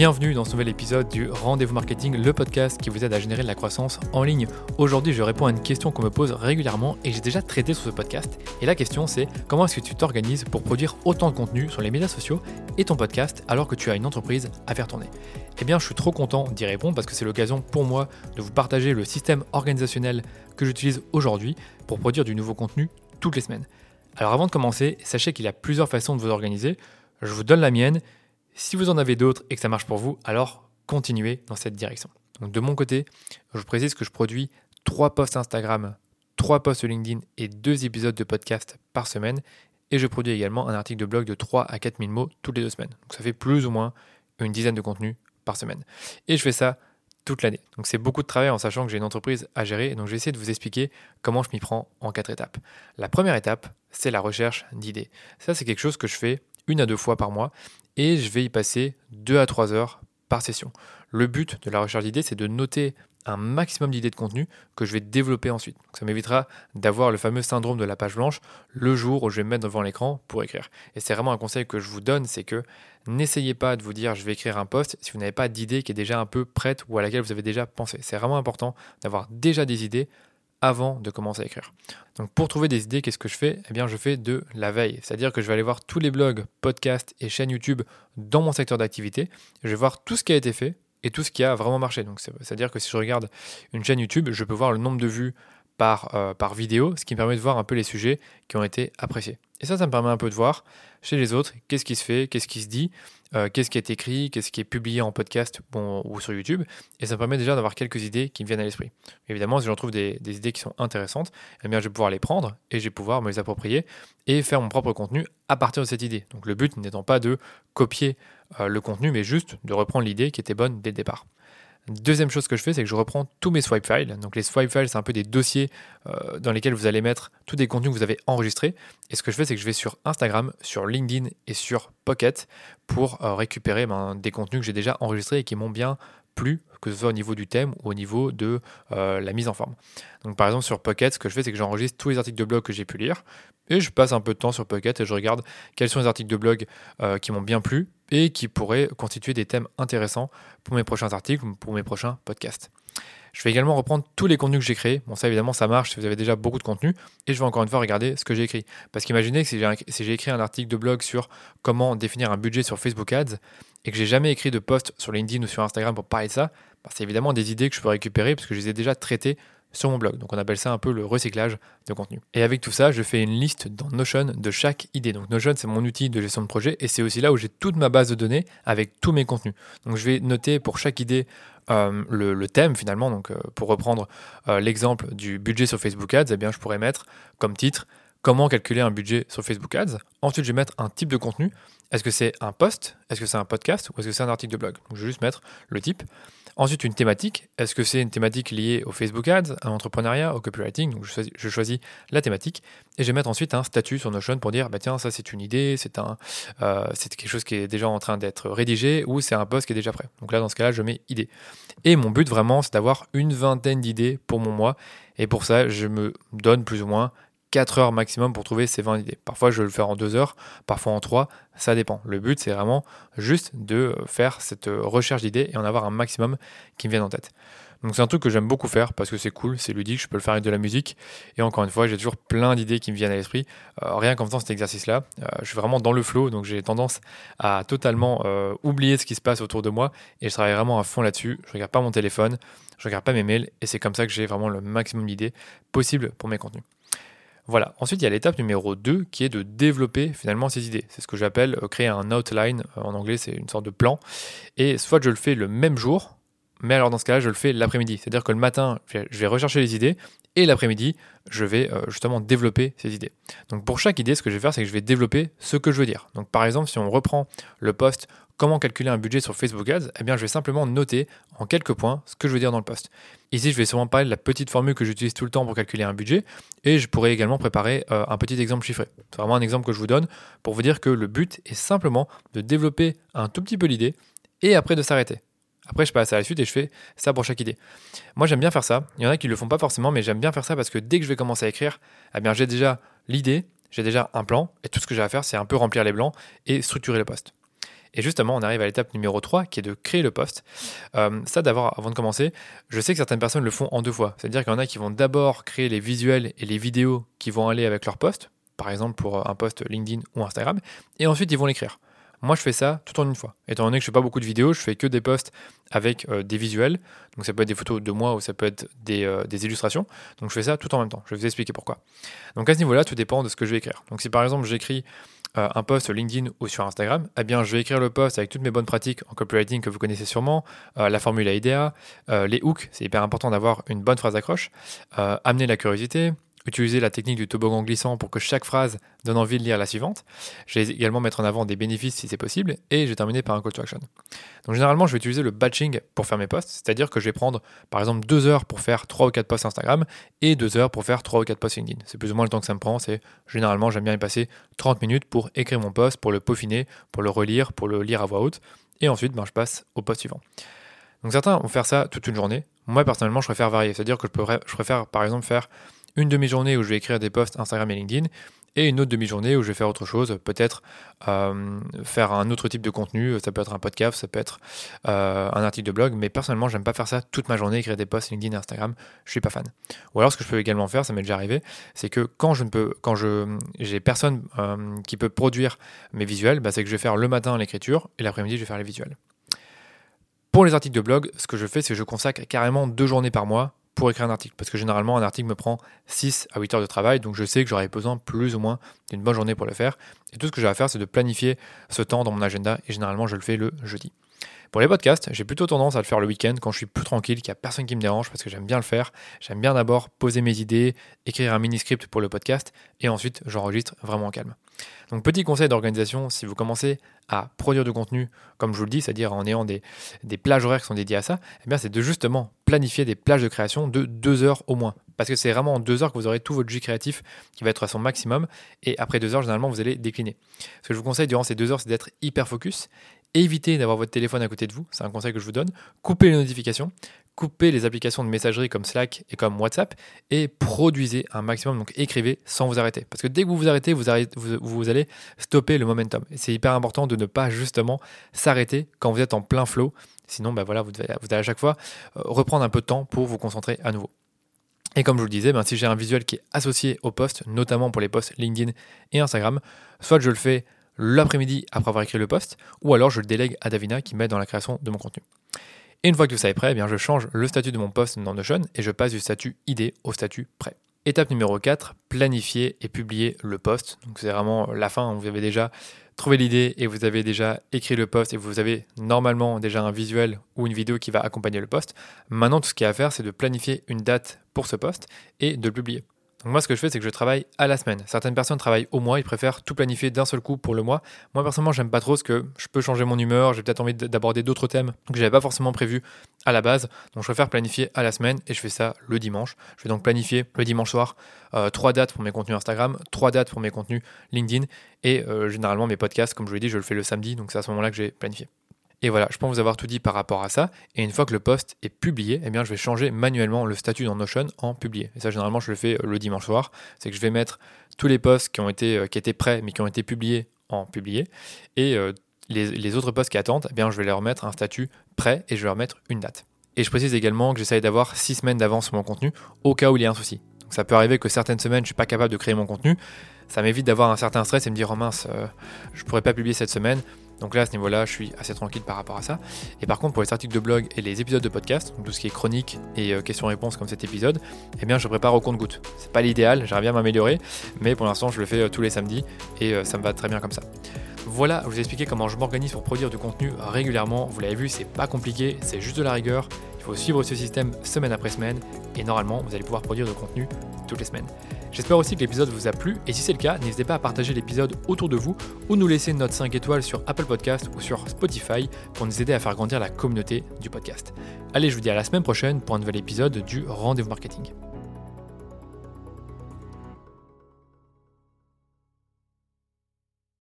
Bienvenue dans ce nouvel épisode du Rendez-vous Marketing, le podcast qui vous aide à générer de la croissance en ligne. Aujourd'hui, je réponds à une question qu'on me pose régulièrement et j'ai déjà traité sur ce podcast. Et la question, c'est comment est-ce que tu t'organises pour produire autant de contenu sur les médias sociaux et ton podcast alors que tu as une entreprise à faire tourner? Eh bien, je suis trop content d'y répondre parce que c'est l'occasion pour moi de vous partager le système organisationnel que j'utilise aujourd'hui pour produire du nouveau contenu toutes les semaines. Alors avant de commencer, sachez qu'il y a plusieurs façons de vous organiser. Je vous donne la mienne si vous en avez d'autres et que ça marche pour vous, alors continuez dans cette direction. Donc de mon côté, je précise que je produis 3 posts Instagram, 3 posts LinkedIn et 2 épisodes de podcast par semaine. Et je produis également un article de blog de 3 à 4 000 mots toutes les deux semaines. Donc ça fait plus ou moins une dizaine de contenus par semaine. Et je fais ça toute l'année. Donc c'est beaucoup de travail en sachant que j'ai une entreprise à gérer. Donc je vais essayer de vous expliquer comment je m'y prends en quatre étapes. La première étape, c'est la recherche d'idées. Ça, c'est quelque chose que je fais une à deux fois par mois et je vais y passer deux à trois heures par session. Le but de la recherche d'idées, c'est de noter un maximum d'idées de contenu que je vais développer ensuite. ça m'évitera d'avoir le fameux syndrome de la page blanche le jour où je vais me mettre devant l'écran pour écrire. Et c'est vraiment un conseil que je vous donne, c'est que n'essayez pas de vous dire je vais écrire un post si vous n'avez pas d'idée qui est déjà un peu prête ou à laquelle vous avez déjà pensé. C'est vraiment important d'avoir déjà des idées avant de commencer à écrire. Donc pour trouver des idées, qu'est-ce que je fais? Eh bien je fais de la veille, c'est-à-dire que je vais aller voir tous les blogs, podcasts et chaînes YouTube dans mon secteur d'activité, je vais voir tout ce qui a été fait et tout ce qui a vraiment marché. Donc c'est-à-dire que si je regarde une chaîne YouTube, je peux voir le nombre de vues par, euh, par vidéo, ce qui me permet de voir un peu les sujets qui ont été appréciés. Et ça, ça me permet un peu de voir chez les autres qu'est-ce qui se fait, qu'est-ce qui se dit, euh, qu'est-ce qui est écrit, qu'est-ce qui est publié en podcast ou sur YouTube. Et ça me permet déjà d'avoir quelques idées qui me viennent à l'esprit. Évidemment, si j'en trouve des, idées qui sont intéressantes, eh je vais pouvoir les prendre et je vais pouvoir me les approprier et faire mon propre contenu à partir de cette idée. Donc le but n'étant pas de copier euh, le contenu, mais juste de reprendre l'idée qui était bonne dès le départ. Deuxième chose que je fais, c'est que je reprends tous mes swipe files. Donc les swipe files, c'est un peu des dossiers euh, dans lesquels vous allez mettre tous des contenus que vous avez enregistrés. Et ce que je fais, c'est que je vais sur Instagram, sur LinkedIn et sur Pocket pour euh, récupérer ben, des contenus que j'ai déjà enregistrés et qui m'ont bien que ce soit au niveau du thème ou au niveau de euh, la mise en forme. Donc par exemple sur Pocket, ce que je fais, c'est que j'enregistre tous les articles de blog que j'ai pu lire et je passe un peu de temps sur Pocket et je regarde quels sont les articles de blog qui m'ont bien plu et qui pourraient constituer des thèmes intéressants pour mes prochains articles ou pour mes prochains podcasts. Je vais également reprendre tous les contenus que j'ai créés. Bon, ça évidemment, ça marche si vous avez déjà beaucoup de contenu. Et je vais encore une fois regarder ce que j'ai écrit. Parce qu'imaginez que si j'ai écrit un article de blog sur comment définir un budget sur Facebook Ads et que j'ai jamais écrit de post sur LinkedIn ou sur Instagram pour parler de ça, bah, c'est évidemment des idées que je peux récupérer parce que je les ai déjà traitées sur mon blog. Donc on appelle ça un peu le recyclage de contenu. Et avec tout ça, je fais une liste dans Notion de chaque idée. Donc Notion, c'est mon outil de gestion de projet et c'est aussi là où j'ai toute ma base de données avec tous mes contenus. Donc je vais noter pour chaque idée euh, le, thème finalement. Donc euh, pour reprendre euh, l'exemple du budget sur Facebook Ads, eh bien je pourrais mettre comme titre comment calculer un budget sur Facebook Ads. Ensuite, je vais mettre un type de contenu. Est-ce que c'est un post? Est-ce que c'est un podcast? Ou est-ce que c'est un article de blog? Je vais juste mettre le type. Ensuite, une thématique. Est-ce que c'est une thématique liée au Facebook Ads, à l'entrepreneuriat, au copywriting? Donc, je choisis, la thématique et je vais mettre ensuite un statut sur Notion pour dire bah tiens, ça c'est une idée, c'est un, euh, quelque chose qui est déjà en train d'être rédigé ou c'est un post qui est déjà prêt. Donc là, dans ce cas-là, je mets idée. Et mon but vraiment, c'est d'avoir une vingtaine d'idées pour mon mois. Et pour ça, je me donne plus ou moins 4 heures maximum pour trouver ces 20 idées. Parfois, je vais le faire en 2 heures, parfois en 3, ça dépend. Le but, c'est vraiment juste de faire cette recherche d'idées et en avoir un maximum qui me viennent en tête. Donc c'est un truc que j'aime beaucoup faire parce que c'est cool, c'est ludique, je peux le faire avec de la musique. Et encore une fois, j'ai toujours plein d'idées qui me viennent à l'esprit. Euh, rien qu'en faisant cet exercice-là, euh, je suis vraiment dans le flow, donc j'ai tendance à totalement euh, oublier ce qui se passe autour de moi et je travaille vraiment à fond là-dessus. Je regarde pas mon téléphone, je regarde pas mes mails et c'est comme ça que j'ai vraiment le maximum d'idées possibles pour mes contenus. Voilà. Ensuite, il y a l'étape numéro 2 qui est de développer finalement ces idées. C'est ce que j'appelle euh, créer un outline. Euh, en anglais, c'est une sorte de plan. Et soit je le fais le même jour, mais alors dans ce cas-là, je le fais l'après-midi. C'est-à-dire que le matin, je vais rechercher les idées et l'après-midi, je vais euh, justement développer ces idées. Donc pour chaque idée, ce que je vais faire, c'est que je vais développer ce que je veux dire. Donc par exemple, si on reprend le post comment calculer un budget sur Facebook Ads, eh bien, je vais simplement noter en quelques points ce que je veux dire dans le post. Ici, je vais sûrement parler de la petite formule que j'utilise tout le temps pour calculer un budget et je pourrais également préparer euh, un petit exemple chiffré. C'est vraiment un exemple que je vous donne pour vous dire que le but est simplement de développer un tout petit peu l'idée et après de s'arrêter. Après, je passe à la suite et je fais ça pour chaque idée. Moi, j'aime bien faire ça. Il y en a qui ne le font pas forcément, mais j'aime bien faire ça parce que dès que je vais commencer à écrire, eh bien, j'ai déjà l'idée, j'ai déjà un plan et tout ce que j'ai à faire, c'est un peu remplir les blancs et structurer le post. Et justement, on arrive à l'étape numéro 3 qui est de créer le post. Euh, ça, d'abord, avant de commencer, je sais que certaines personnes le font en deux fois. C'est-à-dire qu'il y en a qui vont d'abord créer les visuels et les vidéos qui vont aller avec leur post, par exemple pour un post LinkedIn ou Instagram, et ensuite ils vont l'écrire. Moi, je fais ça tout en une fois. Étant donné que je fais pas beaucoup de vidéos, je fais que des posts avec euh, des visuels. Donc, ça peut être des photos de moi ou ça peut être des, euh, des, illustrations. Donc, je fais ça tout en même temps. Je vais vous expliquer pourquoi. Donc, à ce niveau-là, tout dépend de ce que je vais écrire. Donc, si par exemple, j'écris euh, un post LinkedIn ou sur Instagram, eh bien, je vais écrire le post avec toutes mes bonnes pratiques en copywriting que vous connaissez sûrement, la formule AIDA, les hooks, c'est hyper important d'avoir une bonne phrase d'accroche, amener la curiosité, utiliser la technique du toboggan glissant pour que chaque phrase donne envie de lire la suivante. Je vais également mettre en avant des bénéfices si c'est possible et je vais terminer par un call to action. Donc généralement, je vais utiliser le batching pour faire mes posts, c'est-à-dire que je vais prendre par exemple deux heures pour faire trois ou quatre posts Instagram et deux heures pour faire trois ou quatre posts LinkedIn. C'est plus ou moins le temps que ça me prend. C'est généralement, j'aime bien y passer 30 minutes pour écrire mon post, pour le peaufiner, pour le relire, pour le lire à voix haute et ensuite, ben, je passe au post suivant. Donc certains vont faire ça toute une journée. Moi personnellement, je préfère varier, c'est-à-dire que je préfère par exemple faire une demi-journée où je vais écrire des posts Instagram et LinkedIn, et une autre demi-journée où je vais faire autre chose, peut-être euh, faire un autre type de contenu, ça peut être un podcast, ça peut être euh, un article de blog, mais personnellement, j'aime pas faire ça toute ma journée, écrire des posts LinkedIn et Instagram, je suis pas fan. Ou alors, ce que je peux également faire, ça m'est déjà arrivé, c'est que quand je ne peux, quand je j'ai personne euh, qui peut produire mes visuels, bah, c'est que je vais faire le matin l'écriture et l'après-midi, je vais faire les visuels. Pour les articles de blog, ce que je fais, c'est que je consacre carrément deux journées par mois pour écrire un article. Parce que généralement, un article me prend 6 à 8 heures de travail, donc je sais que j'aurai besoin plus ou moins d'une bonne journée pour le faire. Et tout ce que j'ai à faire, c'est de planifier ce temps dans mon agenda, et généralement, je le fais le jeudi. Pour les podcasts, j'ai plutôt tendance à le faire le week-end quand je suis plus tranquille, qu'il n'y a personne qui me dérange parce que j'aime bien le faire. J'aime bien d'abord poser mes idées, écrire un mini-script pour le podcast et ensuite j'enregistre vraiment en calme. Donc petit conseil d'organisation, si vous commencez à produire du contenu, comme je vous le dis, c'est-à-dire en ayant des, plages horaires qui sont dédiées à ça, eh bien c'est de justement planifier des plages de création de deux heures au moins. Parce que c'est vraiment en deux heures que vous aurez tout votre jus créatif qui va être à son maximum. Et après deux heures, généralement, vous allez décliner. Ce que je vous conseille durant ces deux heures, c'est d'être hyper focus Évitez d'avoir votre téléphone à côté de vous, c'est un conseil que je vous donne. Coupez les notifications, coupez les applications de messagerie comme Slack et comme WhatsApp et produisez un maximum, donc écrivez sans vous arrêter. Parce que dès que vous vous arrêtez, vous, vous, allez stopper le momentum. c'est hyper important de ne pas justement s'arrêter quand vous êtes en plein flow. Sinon, bah voilà, vous, devez, allez à chaque fois euh, reprendre un peu de temps pour vous concentrer à nouveau. Et comme je vous le disais, ben, si j'ai un visuel qui est associé au post, notamment pour les posts LinkedIn et Instagram, soit je le fais l'après-midi après avoir écrit le post, ou alors je le délègue à Davina qui m'aide dans la création de mon contenu. Et une fois que tout ça est prêt, eh bien je change le statut de mon post dans Notion et je passe du statut idée au statut prêt. Étape numéro 4, planifier et publier le post. Donc c'est vraiment la fin, vous avez déjà trouvé l'idée et vous avez déjà écrit le post et vous avez normalement déjà un visuel ou une vidéo qui va accompagner le post. Maintenant tout ce qu'il y a à faire c'est de planifier une date pour ce post et de le publier. Donc moi, ce que je fais, c'est que je travaille à la semaine. Certaines personnes travaillent au mois, ils préfèrent tout planifier d'un seul coup pour le mois. Moi, personnellement, j'aime pas trop ce que je peux changer mon humeur, j'ai peut-être envie d'aborder d'autres thèmes que j'avais pas forcément prévu à la base. Donc je préfère planifier à la semaine et je fais ça le dimanche. Je vais donc planifier le dimanche soir euh, trois dates pour mes contenus Instagram, trois dates pour mes contenus LinkedIn et euh, généralement mes podcasts, comme je vous l'ai dit, je le fais le samedi. Donc c'est à ce moment-là que j'ai planifié. Et voilà, je pense vous avoir tout dit par rapport à ça. Et une fois que le post est publié, eh bien, je vais changer manuellement le statut dans Notion en publié. Et ça, généralement, je le fais euh, le dimanche soir. C'est que je vais mettre tous les posts qui ont été, euh, qui étaient prêts, mais qui ont été publiés en publié. Et euh, les, autres posts qui attendent, eh bien, je vais leur mettre un statut prêt et je vais leur mettre une date. Et je précise également que j'essaye d'avoir 6 semaines d'avance sur mon contenu au cas où il y a un souci. Donc ça peut arriver que certaines semaines, je ne suis pas capable de créer mon contenu. Ça m'évite d'avoir un certain stress et me dire, oh mince, je ne pourrais pas publier cette semaine. Donc là, à ce niveau-là, je suis assez tranquille par rapport à ça. Et par contre, pour les articles de blog et les épisodes de podcast, tout ce qui est chronique et euh, questions-réponses comme cet épisode, eh bien, je prépare au compte-goutte. C'est pas l'idéal, j'aimerais bien m'améliorer, mais pour l'instant, je le fais euh, tous les samedis et euh, ça me va très bien comme ça. Voilà, je vous ai expliqué comment je m'organise pour produire du contenu régulièrement. Vous l'avez vu, c'est pas compliqué, c'est juste de la rigueur. Il faut suivre ce système semaine après semaine et normalement, vous allez pouvoir produire du contenu toutes les semaines. J'espère aussi que l'épisode vous a plu et si c'est le cas, n'hésitez pas à partager l'épisode autour de vous ou nous laisser note 5 étoiles sur Apple Podcast ou sur Spotify pour nous aider à faire grandir la communauté du podcast. Allez, je vous dis à la semaine prochaine pour un nouvel épisode du Rendez-vous Marketing.